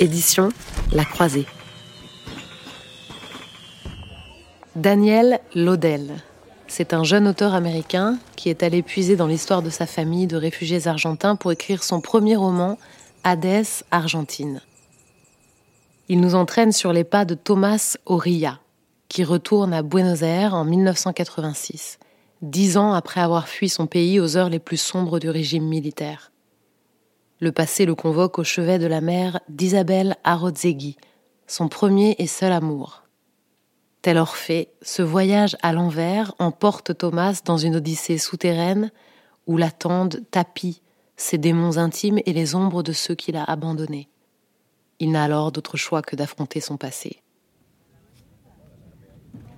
Édition La Croisée. Daniel Laudel. C'est un jeune auteur américain qui est allé puiser dans l'histoire de sa famille de réfugiés argentins pour écrire son premier roman, Hades, Argentine. Il nous entraîne sur les pas de Thomas Oria, qui retourne à Buenos Aires en 1986, dix ans après avoir fui son pays aux heures les plus sombres du régime militaire. Le passé le convoque au chevet de la mère d'Isabelle Arozegui, son premier et seul amour. Tel Orphée, ce voyage à l'envers emporte Thomas dans une odyssée souterraine où l'attendent tapis ses démons intimes et les ombres de ceux qu'il a abandonnés. Il n'a alors d'autre choix que d'affronter son passé.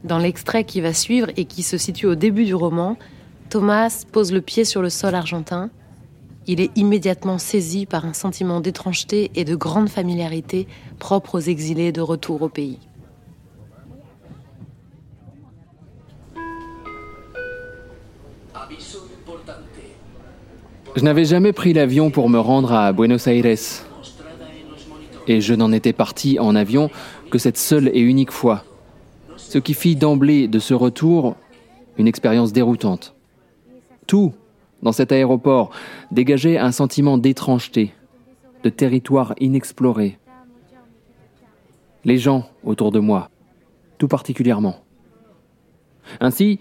Dans l'extrait qui va suivre et qui se situe au début du roman, Thomas pose le pied sur le sol argentin. Il est immédiatement saisi par un sentiment d'étrangeté et de grande familiarité propre aux exilés de retour au pays. Je n'avais jamais pris l'avion pour me rendre à Buenos Aires. Et je n'en étais parti en avion que cette seule et unique fois. Ce qui fit d'emblée de ce retour une expérience déroutante. Tout, dans cet aéroport, dégageait un sentiment d'étrangeté, de territoire inexploré. Les gens autour de moi, tout particulièrement. Ainsi,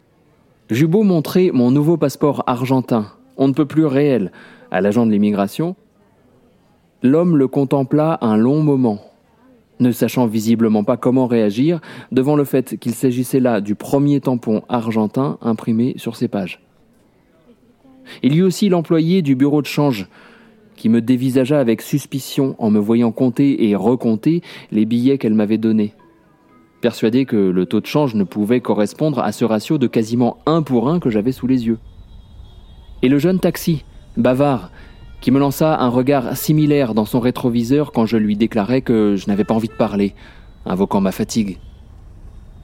j'eus beau montrer mon nouveau passeport argentin, on ne peut plus réel, à l'agent de l'immigration, l'homme le contempla un long moment, ne sachant visiblement pas comment réagir devant le fait qu'il s'agissait là du premier tampon argentin imprimé sur ses pages. Il y eut aussi l'employé du bureau de change, qui me dévisagea avec suspicion en me voyant compter et recompter les billets qu'elle m'avait donnés, persuadé que le taux de change ne pouvait correspondre à ce ratio de quasiment un pour un que j'avais sous les yeux et le jeune taxi, bavard, qui me lança un regard similaire dans son rétroviseur quand je lui déclarais que je n'avais pas envie de parler, invoquant ma fatigue.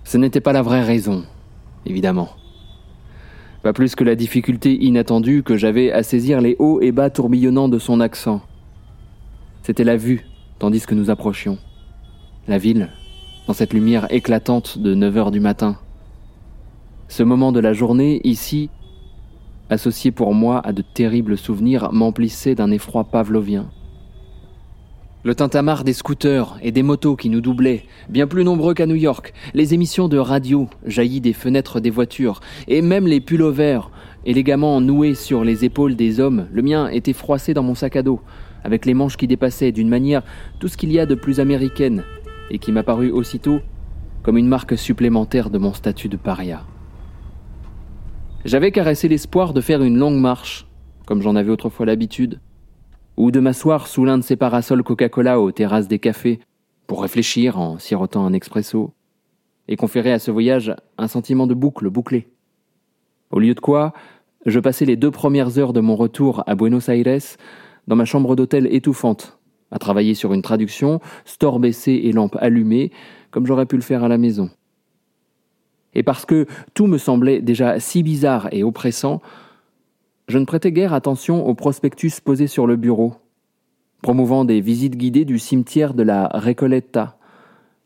Ce n'était pas la vraie raison, évidemment. Pas plus que la difficulté inattendue que j'avais à saisir les hauts et bas tourbillonnants de son accent. C'était la vue, tandis que nous approchions. La ville, dans cette lumière éclatante de 9 heures du matin. Ce moment de la journée, ici, associé pour moi à de terribles souvenirs, m'emplissait d'un effroi pavlovien. Le tintamarre des scooters et des motos qui nous doublaient, bien plus nombreux qu'à New York, les émissions de radio jaillies des fenêtres des voitures, et même les pullovers, élégamment noués sur les épaules des hommes, le mien était froissé dans mon sac à dos, avec les manches qui dépassaient d'une manière tout ce qu'il y a de plus américaine, et qui m'apparut aussitôt comme une marque supplémentaire de mon statut de paria. J'avais caressé l'espoir de faire une longue marche, comme j'en avais autrefois l'habitude, ou de m'asseoir sous l'un de ces parasols Coca-Cola aux terrasses des cafés, pour réfléchir en sirotant un expresso, et conférer à ce voyage un sentiment de boucle bouclée. Au lieu de quoi, je passais les deux premières heures de mon retour à Buenos Aires dans ma chambre d'hôtel étouffante, à travailler sur une traduction, store baissé et lampe allumée, comme j'aurais pu le faire à la maison et parce que tout me semblait déjà si bizarre et oppressant, je ne prêtais guère attention au prospectus posé sur le bureau, promouvant des visites guidées du cimetière de la Recoleta,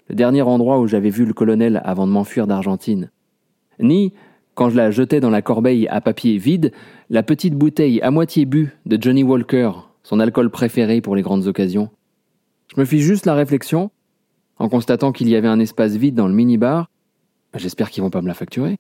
le dernier endroit où j'avais vu le colonel avant de m'enfuir d'Argentine. Ni, quand je la jetais dans la corbeille à papier vide, la petite bouteille à moitié bue de Johnny Walker, son alcool préféré pour les grandes occasions. Je me fis juste la réflexion, en constatant qu'il y avait un espace vide dans le minibar, J'espère qu'ils vont pas me la facturer.